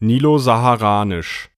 Nilo-Saharanisch.